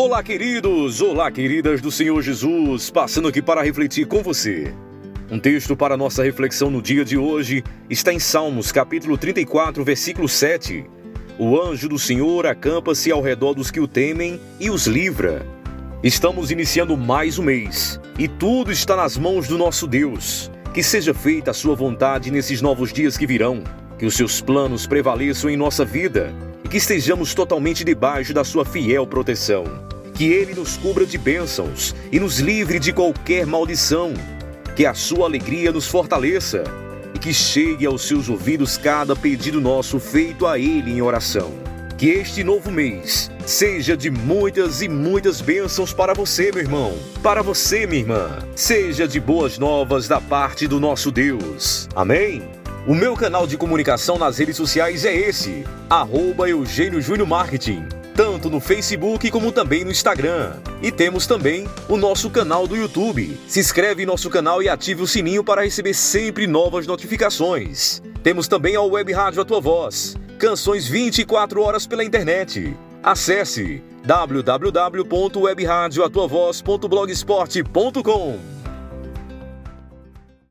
Olá, queridos! Olá, queridas do Senhor Jesus! Passando aqui para refletir com você. Um texto para nossa reflexão no dia de hoje está em Salmos, capítulo 34, versículo 7. O anjo do Senhor acampa-se ao redor dos que o temem e os livra. Estamos iniciando mais um mês e tudo está nas mãos do nosso Deus. Que seja feita a sua vontade nesses novos dias que virão. Que os seus planos prevaleçam em nossa vida e que estejamos totalmente debaixo da sua fiel proteção. Que ele nos cubra de bênçãos e nos livre de qualquer maldição. Que a sua alegria nos fortaleça e que chegue aos seus ouvidos cada pedido nosso feito a ele em oração. Que este novo mês seja de muitas e muitas bênçãos para você, meu irmão, para você, minha irmã. Seja de boas novas da parte do nosso Deus. Amém? O meu canal de comunicação nas redes sociais é esse, arroba Eugênio Júnior Marketing, tanto no Facebook como também no Instagram. E temos também o nosso canal do YouTube. Se inscreve em nosso canal e ative o sininho para receber sempre novas notificações. Temos também a Web Rádio A Tua Voz, canções 24 horas pela internet. Acesse www.webradioatuavoz.blogspot.com